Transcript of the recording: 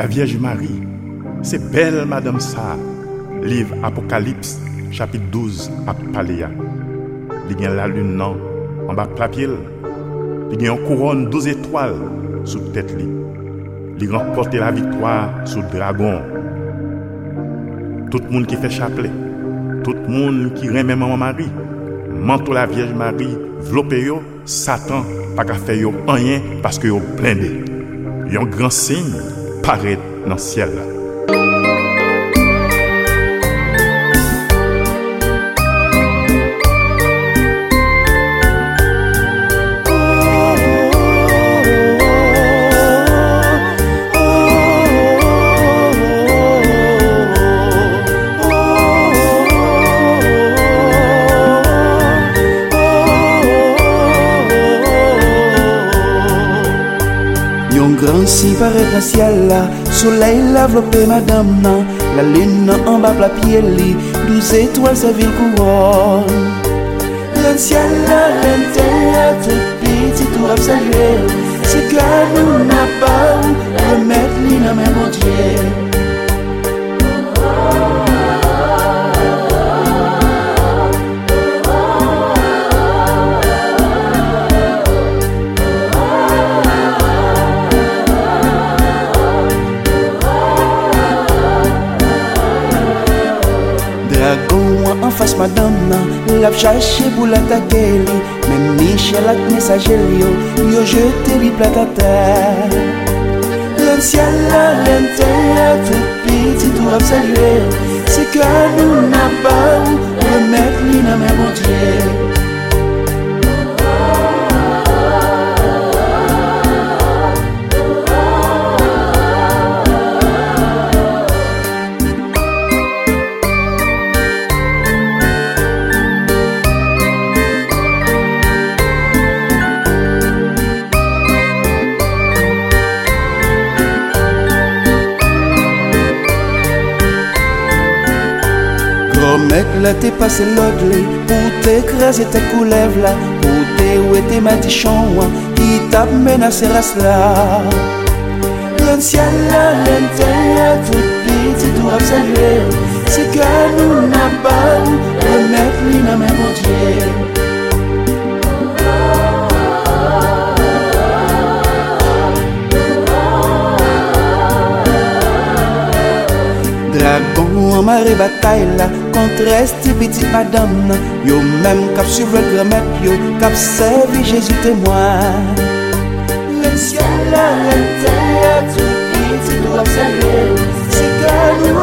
la Vierge Marie, se bel Madame Sa, liv Apokalips, chapit 12 ap palea. Li gen la lun nan, an bak papil, li gen yon kouron 12 etwal sou tèt li. Li remporte la victoire sou dragon. Tout moun ki fè chaple, tout moun ki remè maman Marie, mantou la Vierge Marie, vlopè yo, satan, pak a fè yo anyen, paske yo blende. Yon gran sin, paret nan siel la. Yon grand si paraît dans ciel là, soleil la vlopé madame nan, la lune en bas la pied li, douze étoiles sa ville couronne. Le ciel là, l'intérieur tout petit tout a salué, c'est que nous n'a pas remettre li dans mes bon Dieu. fas madam nan Lap chache pou la take li Men michel ak mesaje li yo Yo jete li plat a ter Len siel la, len ten la Tout piti tou ap salye Se ka nou mec là t'es passé l'autre Pour t'écraser tes couleuvres là? Pour t'éouer ma matichons Qui t'a menacé race là Le ciel là, l'intérieur tout petit tout a salué C'est que nous n'a pas remettre lui dans mes bon sans marée bataille là contre cette petite madame yo même cap sur le grand yo cap servi Jésus témoin. Le ciel la terre tout petit doit observer c'est que nous